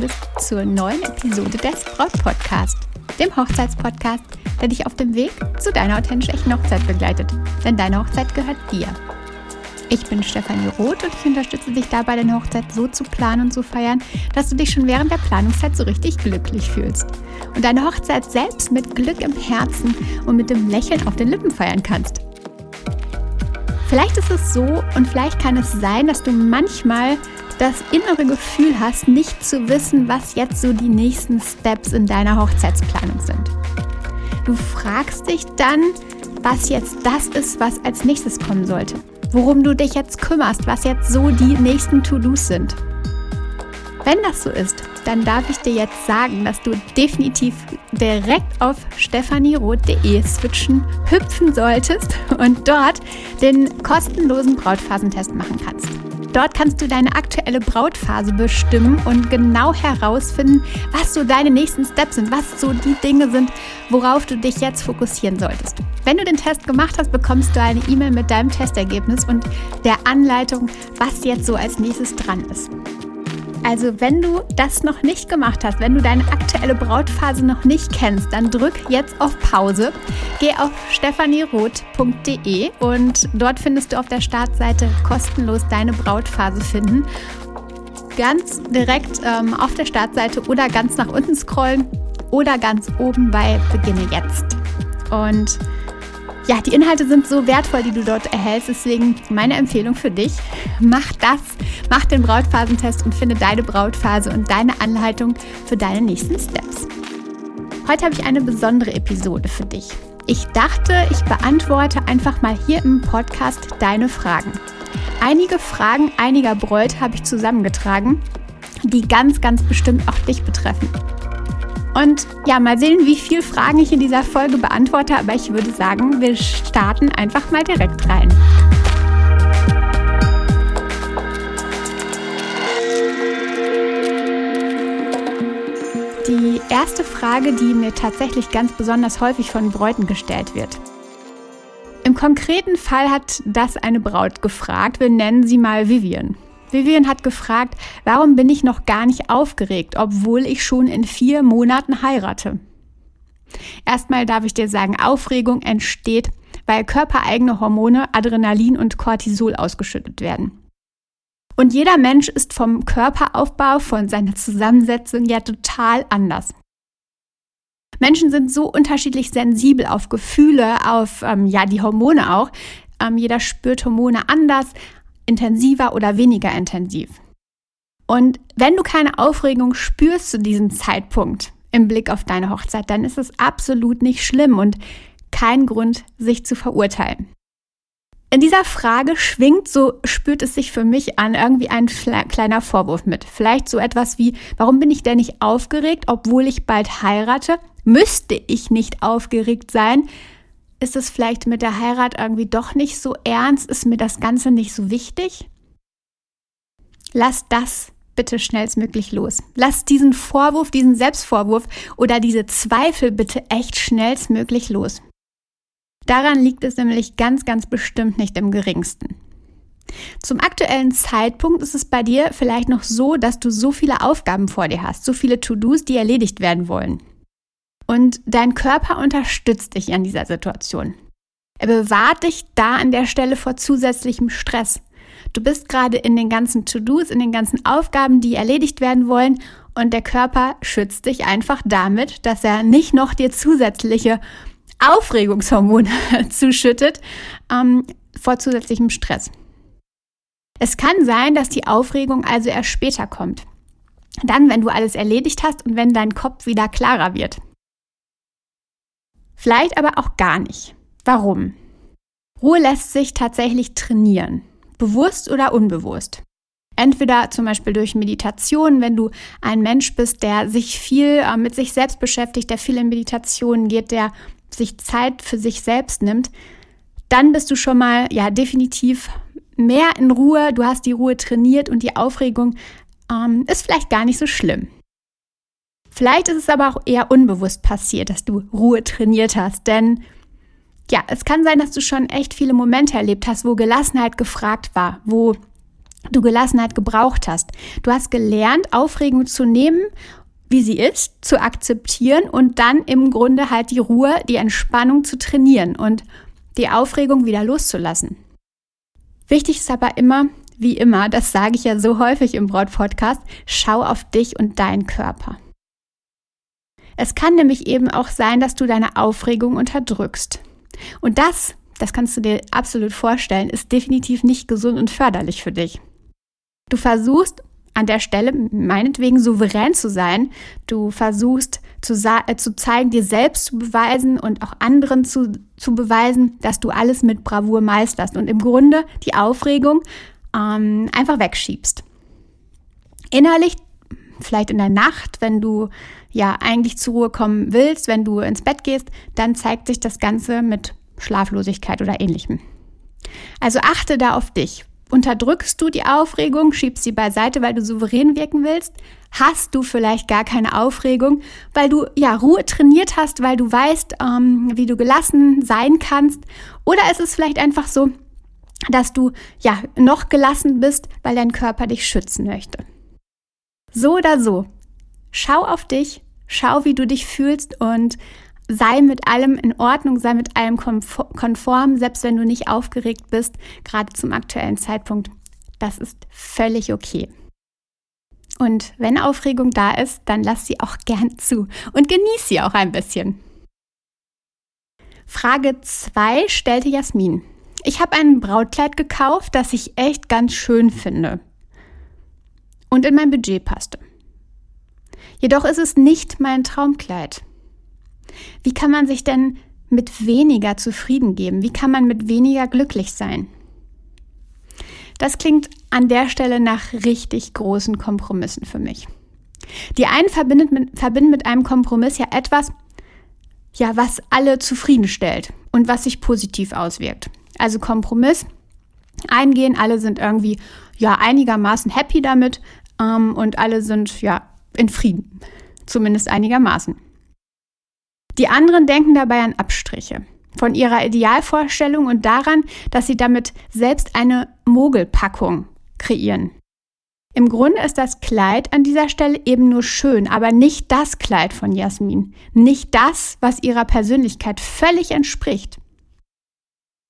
bist zur neuen Episode des Braut Podcast, dem Hochzeitspodcast, der dich auf dem Weg zu deiner authentisch echten Hochzeit begleitet. Denn deine Hochzeit gehört dir. Ich bin Stefanie Roth und ich unterstütze dich dabei, deine Hochzeit so zu planen und zu feiern, dass du dich schon während der Planungszeit so richtig glücklich fühlst. Und deine Hochzeit selbst mit Glück im Herzen und mit dem Lächeln auf den Lippen feiern kannst. Vielleicht ist es so und vielleicht kann es sein, dass du manchmal das innere Gefühl hast, nicht zu wissen, was jetzt so die nächsten Steps in deiner Hochzeitsplanung sind. Du fragst dich dann, was jetzt das ist, was als nächstes kommen sollte. Worum du dich jetzt kümmerst, was jetzt so die nächsten To-Dos sind. Wenn das so ist, dann darf ich dir jetzt sagen, dass du definitiv direkt auf stephanieroth.de switchen, hüpfen solltest und dort den kostenlosen Brautphasentest machen kannst. Dort kannst du deine aktuelle Brautphase bestimmen und genau herausfinden, was so deine nächsten Steps sind, was so die Dinge sind, worauf du dich jetzt fokussieren solltest. Wenn du den Test gemacht hast, bekommst du eine E-Mail mit deinem Testergebnis und der Anleitung, was jetzt so als nächstes dran ist. Also wenn du das noch nicht gemacht hast, wenn du deine aktuelle Brautphase noch nicht kennst, dann drück jetzt auf Pause, geh auf stephanieroth.de und dort findest du auf der Startseite kostenlos deine Brautphase finden. Ganz direkt ähm, auf der Startseite oder ganz nach unten scrollen oder ganz oben bei Beginne jetzt. Und ja, die Inhalte sind so wertvoll, die du dort erhältst. Deswegen meine Empfehlung für dich. Mach das, mach den Brautphasentest und finde deine Brautphase und deine Anleitung für deine nächsten Steps. Heute habe ich eine besondere Episode für dich. Ich dachte, ich beantworte einfach mal hier im Podcast deine Fragen. Einige Fragen einiger Bräute habe ich zusammengetragen, die ganz, ganz bestimmt auch dich betreffen. Und ja, mal sehen, wie viele Fragen ich in dieser Folge beantworte, aber ich würde sagen, wir starten einfach mal direkt rein. Die erste Frage, die mir tatsächlich ganz besonders häufig von Bräuten gestellt wird. Im konkreten Fall hat das eine Braut gefragt. Wir nennen sie mal Vivian. Vivian hat gefragt, warum bin ich noch gar nicht aufgeregt, obwohl ich schon in vier Monaten heirate? Erstmal darf ich dir sagen, Aufregung entsteht, weil körpereigene Hormone Adrenalin und Cortisol ausgeschüttet werden. Und jeder Mensch ist vom Körperaufbau, von seiner Zusammensetzung ja total anders. Menschen sind so unterschiedlich sensibel auf Gefühle, auf ähm, ja die Hormone auch. Ähm, jeder spürt Hormone anders, intensiver oder weniger intensiv. Und wenn du keine Aufregung spürst zu diesem Zeitpunkt im Blick auf deine Hochzeit, dann ist es absolut nicht schlimm und kein Grund, sich zu verurteilen. In dieser Frage schwingt, so spürt es sich für mich an, irgendwie ein kleiner Vorwurf mit. Vielleicht so etwas wie, warum bin ich denn nicht aufgeregt, obwohl ich bald heirate? Müsste ich nicht aufgeregt sein? Ist es vielleicht mit der Heirat irgendwie doch nicht so ernst? Ist mir das Ganze nicht so wichtig? Lass das bitte schnellstmöglich los. Lass diesen Vorwurf, diesen Selbstvorwurf oder diese Zweifel bitte echt schnellstmöglich los. Daran liegt es nämlich ganz, ganz bestimmt nicht im geringsten. Zum aktuellen Zeitpunkt ist es bei dir vielleicht noch so, dass du so viele Aufgaben vor dir hast, so viele To-Dos, die erledigt werden wollen. Und dein Körper unterstützt dich an dieser Situation. Er bewahrt dich da an der Stelle vor zusätzlichem Stress. Du bist gerade in den ganzen To-Dos, in den ganzen Aufgaben, die erledigt werden wollen und der Körper schützt dich einfach damit, dass er nicht noch dir zusätzliche Aufregungshormone zuschüttet ähm, vor zusätzlichem Stress. Es kann sein, dass die Aufregung also erst später kommt. Dann, wenn du alles erledigt hast und wenn dein Kopf wieder klarer wird. Vielleicht aber auch gar nicht. Warum? Ruhe lässt sich tatsächlich trainieren, bewusst oder unbewusst. Entweder zum Beispiel durch Meditation, wenn du ein Mensch bist, der sich viel äh, mit sich selbst beschäftigt, der viel in Meditationen geht, der sich Zeit für sich selbst nimmt, dann bist du schon mal ja definitiv mehr in Ruhe. Du hast die Ruhe trainiert und die Aufregung ähm, ist vielleicht gar nicht so schlimm. Vielleicht ist es aber auch eher unbewusst passiert, dass du Ruhe trainiert hast, denn ja, es kann sein, dass du schon echt viele Momente erlebt hast, wo Gelassenheit gefragt war, wo du Gelassenheit gebraucht hast. Du hast gelernt, Aufregung zu nehmen, wie sie ist, zu akzeptieren und dann im Grunde halt die Ruhe, die Entspannung zu trainieren und die Aufregung wieder loszulassen. Wichtig ist aber immer, wie immer, das sage ich ja so häufig im Braut-Podcast, schau auf dich und deinen Körper. Es kann nämlich eben auch sein, dass du deine Aufregung unterdrückst. Und das, das kannst du dir absolut vorstellen, ist definitiv nicht gesund und förderlich für dich. Du versuchst an der Stelle meinetwegen souverän zu sein. Du versuchst zu, äh, zu zeigen, dir selbst zu beweisen und auch anderen zu, zu beweisen, dass du alles mit Bravour meisterst und im Grunde die Aufregung ähm, einfach wegschiebst. Innerlich, vielleicht in der Nacht, wenn du ja eigentlich zur Ruhe kommen willst, wenn du ins Bett gehst, dann zeigt sich das Ganze mit Schlaflosigkeit oder ähnlichem. Also achte da auf dich. Unterdrückst du die Aufregung, schiebst sie beiseite, weil du souverän wirken willst? Hast du vielleicht gar keine Aufregung, weil du ja Ruhe trainiert hast, weil du weißt, ähm, wie du gelassen sein kannst? Oder ist es vielleicht einfach so, dass du ja noch gelassen bist, weil dein Körper dich schützen möchte? So oder so, schau auf dich, schau, wie du dich fühlst und sei mit allem in Ordnung, sei mit allem konform, selbst wenn du nicht aufgeregt bist, gerade zum aktuellen Zeitpunkt. Das ist völlig okay. Und wenn Aufregung da ist, dann lass sie auch gern zu und genieß sie auch ein bisschen. Frage 2 stellte Jasmin. Ich habe ein Brautkleid gekauft, das ich echt ganz schön finde und in mein Budget passte. Jedoch ist es nicht mein Traumkleid. Wie kann man sich denn mit weniger zufrieden geben? Wie kann man mit weniger glücklich sein? Das klingt an der Stelle nach richtig großen Kompromissen für mich. Die einen mit, verbinden mit einem Kompromiss ja etwas, ja, was alle zufriedenstellt und was sich positiv auswirkt. Also Kompromiss eingehen, alle sind irgendwie ja einigermaßen happy damit ähm, und alle sind ja in Frieden, zumindest einigermaßen. Die anderen denken dabei an Abstriche von ihrer Idealvorstellung und daran, dass sie damit selbst eine Mogelpackung kreieren. Im Grunde ist das Kleid an dieser Stelle eben nur schön, aber nicht das Kleid von Jasmin, nicht das, was ihrer Persönlichkeit völlig entspricht.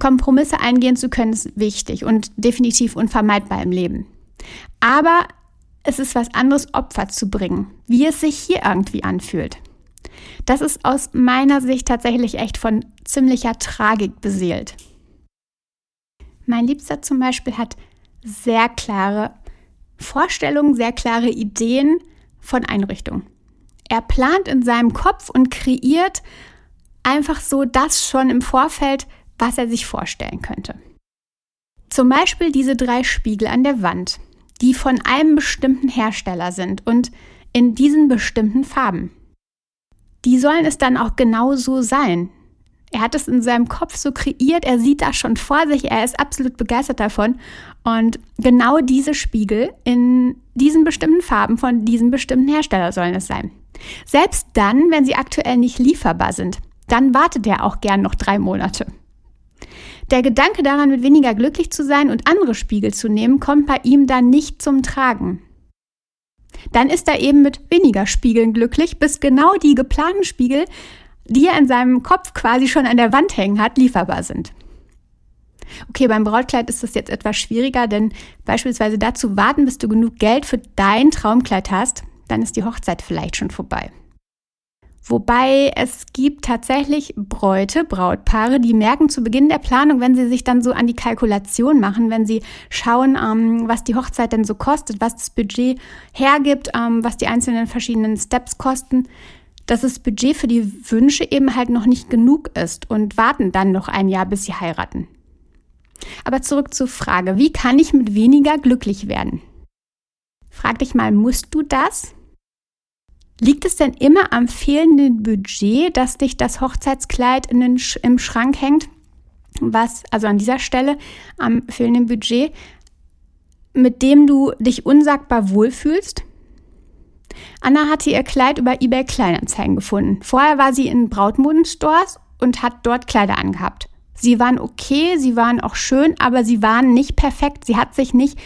Kompromisse eingehen zu können ist wichtig und definitiv unvermeidbar im Leben. Aber es ist was anderes, Opfer zu bringen, wie es sich hier irgendwie anfühlt. Das ist aus meiner Sicht tatsächlich echt von ziemlicher Tragik beseelt. Mein Liebster zum Beispiel hat sehr klare Vorstellungen, sehr klare Ideen von Einrichtungen. Er plant in seinem Kopf und kreiert einfach so das schon im Vorfeld, was er sich vorstellen könnte. Zum Beispiel diese drei Spiegel an der Wand, die von einem bestimmten Hersteller sind und in diesen bestimmten Farben die sollen es dann auch genau so sein. Er hat es in seinem Kopf so kreiert, er sieht das schon vor sich, er ist absolut begeistert davon. Und genau diese Spiegel in diesen bestimmten Farben von diesem bestimmten Hersteller sollen es sein. Selbst dann, wenn sie aktuell nicht lieferbar sind, dann wartet er auch gern noch drei Monate. Der Gedanke daran, mit weniger glücklich zu sein und andere Spiegel zu nehmen, kommt bei ihm dann nicht zum Tragen dann ist er eben mit weniger Spiegeln glücklich, bis genau die geplanten Spiegel, die er in seinem Kopf quasi schon an der Wand hängen hat, lieferbar sind. Okay, beim Brautkleid ist das jetzt etwas schwieriger, denn beispielsweise dazu warten, bis du genug Geld für dein Traumkleid hast, dann ist die Hochzeit vielleicht schon vorbei. Wobei es gibt tatsächlich Bräute, Brautpaare, die merken zu Beginn der Planung, wenn sie sich dann so an die Kalkulation machen, wenn sie schauen, ähm, was die Hochzeit denn so kostet, was das Budget hergibt, ähm, was die einzelnen verschiedenen Steps kosten, dass das Budget für die Wünsche eben halt noch nicht genug ist und warten dann noch ein Jahr, bis sie heiraten. Aber zurück zur Frage, wie kann ich mit weniger glücklich werden? Frag dich mal, musst du das? Liegt es denn immer am fehlenden Budget, dass dich das Hochzeitskleid in den Sch im Schrank hängt? Was, also an dieser Stelle, am fehlenden Budget, mit dem du dich unsagbar wohlfühlst? Anna hatte ihr Kleid über eBay Kleinanzeigen gefunden. Vorher war sie in Brautmodenstores und hat dort Kleider angehabt. Sie waren okay, sie waren auch schön, aber sie waren nicht perfekt. Sie hat sich nicht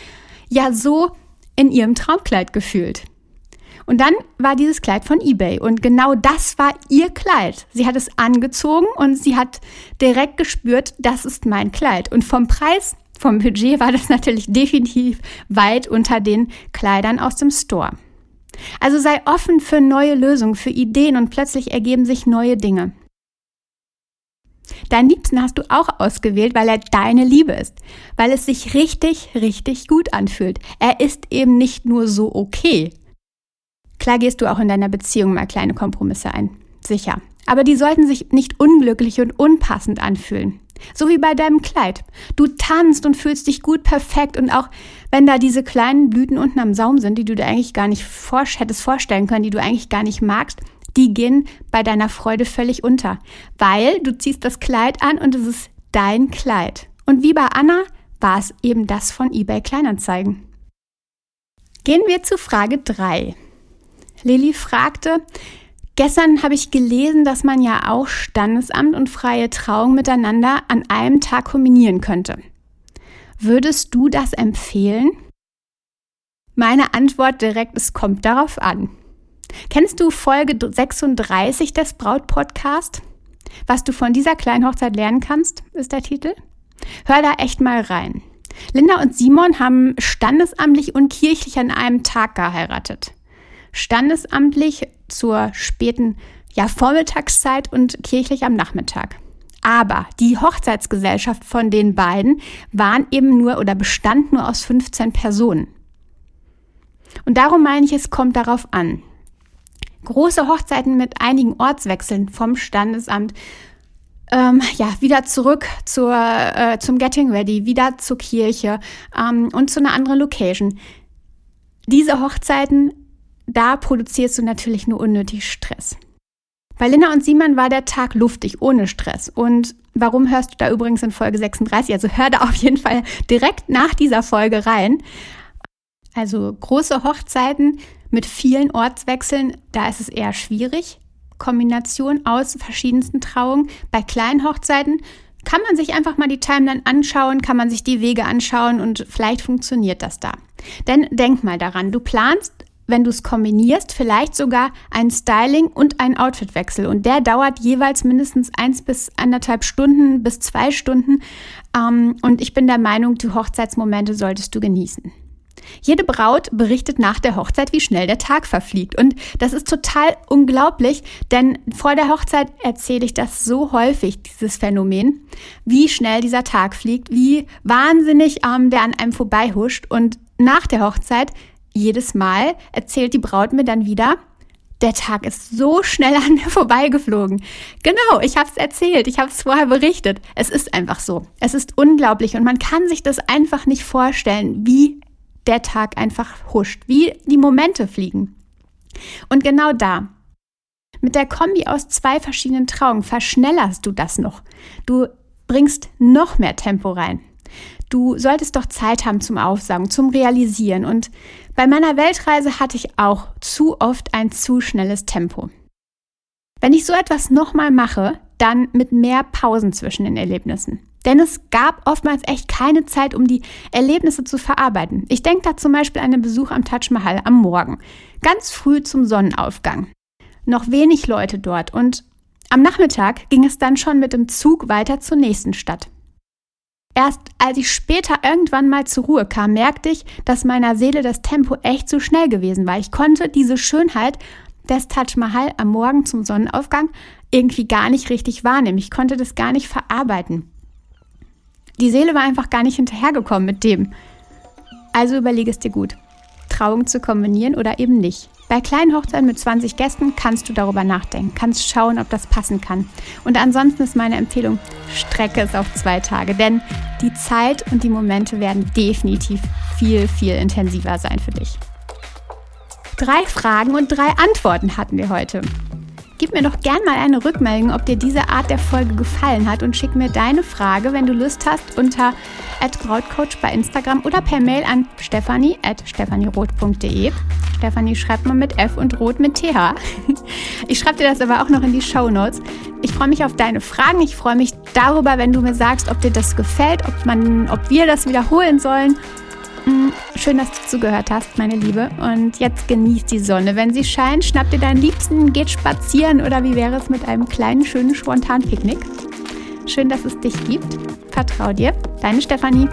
ja so in ihrem Traumkleid gefühlt. Und dann war dieses Kleid von eBay und genau das war ihr Kleid. Sie hat es angezogen und sie hat direkt gespürt, das ist mein Kleid. Und vom Preis, vom Budget war das natürlich definitiv weit unter den Kleidern aus dem Store. Also sei offen für neue Lösungen, für Ideen und plötzlich ergeben sich neue Dinge. Deinen Liebsten hast du auch ausgewählt, weil er deine Liebe ist, weil es sich richtig, richtig gut anfühlt. Er ist eben nicht nur so okay. Klar gehst du auch in deiner Beziehung mal kleine Kompromisse ein, sicher. Aber die sollten sich nicht unglücklich und unpassend anfühlen. So wie bei deinem Kleid. Du tanzt und fühlst dich gut, perfekt und auch wenn da diese kleinen Blüten unten am Saum sind, die du dir eigentlich gar nicht vor hättest vorstellen können, die du eigentlich gar nicht magst, die gehen bei deiner Freude völlig unter, weil du ziehst das Kleid an und es ist dein Kleid. Und wie bei Anna war es eben das von eBay Kleinanzeigen. Gehen wir zu Frage 3. Lilly fragte, gestern habe ich gelesen, dass man ja auch Standesamt und freie Trauung miteinander an einem Tag kombinieren könnte. Würdest du das empfehlen? Meine Antwort direkt, es kommt darauf an. Kennst du Folge 36 des Braut-Podcast? Was du von dieser kleinen Hochzeit lernen kannst, ist der Titel. Hör da echt mal rein. Linda und Simon haben standesamtlich und kirchlich an einem Tag geheiratet. Standesamtlich zur späten ja, Vormittagszeit und kirchlich am Nachmittag. Aber die Hochzeitsgesellschaft von den beiden waren eben nur oder bestand nur aus 15 Personen. Und darum meine ich, es kommt darauf an. Große Hochzeiten mit einigen Ortswechseln vom Standesamt, ähm, ja, wieder zurück zur, äh, zum Getting Ready, wieder zur Kirche ähm, und zu einer anderen Location. Diese Hochzeiten, da produzierst du natürlich nur unnötig Stress. Bei Linda und Simon war der Tag luftig, ohne Stress. Und warum hörst du da übrigens in Folge 36? Also hör da auf jeden Fall direkt nach dieser Folge rein. Also große Hochzeiten mit vielen Ortswechseln, da ist es eher schwierig. Kombination aus verschiedensten Trauungen. Bei kleinen Hochzeiten kann man sich einfach mal die Timeline anschauen, kann man sich die Wege anschauen und vielleicht funktioniert das da. Denn denk mal daran, du planst, wenn du es kombinierst, vielleicht sogar ein Styling und ein Outfitwechsel und der dauert jeweils mindestens eins bis anderthalb Stunden bis zwei Stunden. Ähm, und ich bin der Meinung, die Hochzeitsmomente solltest du genießen. Jede Braut berichtet nach der Hochzeit, wie schnell der Tag verfliegt. Und das ist total unglaublich, denn vor der Hochzeit erzähle ich das so häufig, dieses Phänomen, wie schnell dieser Tag fliegt, wie wahnsinnig ähm, der an einem vorbeihuscht. Und nach der Hochzeit, jedes Mal, erzählt die Braut mir dann wieder, der Tag ist so schnell an mir vorbeigeflogen. Genau, ich habe es erzählt, ich habe es vorher berichtet. Es ist einfach so. Es ist unglaublich und man kann sich das einfach nicht vorstellen, wie der Tag einfach huscht, wie die Momente fliegen. Und genau da, mit der Kombi aus zwei verschiedenen Trauungen verschnellerst du das noch. Du bringst noch mehr Tempo rein. Du solltest doch Zeit haben zum Aufsagen, zum Realisieren. Und bei meiner Weltreise hatte ich auch zu oft ein zu schnelles Tempo. Wenn ich so etwas nochmal mache, dann mit mehr Pausen zwischen den Erlebnissen. Denn es gab oftmals echt keine Zeit, um die Erlebnisse zu verarbeiten. Ich denke da zum Beispiel an den Besuch am Taj Mahal am Morgen, ganz früh zum Sonnenaufgang. Noch wenig Leute dort und am Nachmittag ging es dann schon mit dem Zug weiter zur nächsten Stadt. Erst als ich später irgendwann mal zur Ruhe kam, merkte ich, dass meiner Seele das Tempo echt zu schnell gewesen war. Ich konnte diese Schönheit des Taj Mahal am Morgen zum Sonnenaufgang irgendwie gar nicht richtig wahrnehmen. Ich konnte das gar nicht verarbeiten. Die Seele war einfach gar nicht hinterhergekommen mit dem. Also überlege es dir gut, Trauung zu kombinieren oder eben nicht. Bei kleinen Hochzeiten mit 20 Gästen kannst du darüber nachdenken, kannst schauen, ob das passen kann. Und ansonsten ist meine Empfehlung, strecke es auf zwei Tage, denn die Zeit und die Momente werden definitiv viel, viel intensiver sein für dich. Drei Fragen und drei Antworten hatten wir heute. Gib mir doch gern mal eine Rückmeldung, ob dir diese Art der Folge gefallen hat und schick mir deine Frage, wenn du Lust hast, unter @brautcoach bei Instagram oder per Mail an stephanie at stephanieroth.de. Stefanie schreibt man mit F und Rot mit TH. Ich schreibe dir das aber auch noch in die Show Notes. Ich freue mich auf deine Fragen. Ich freue mich darüber, wenn du mir sagst, ob dir das gefällt, ob, man, ob wir das wiederholen sollen schön, dass du zugehört hast, meine Liebe. Und jetzt genießt die Sonne. Wenn sie scheint, schnapp dir deinen Liebsten, geht spazieren oder wie wäre es mit einem kleinen, schönen Spontan-Picknick? Schön, dass es dich gibt. Vertrau dir. Deine Stefanie.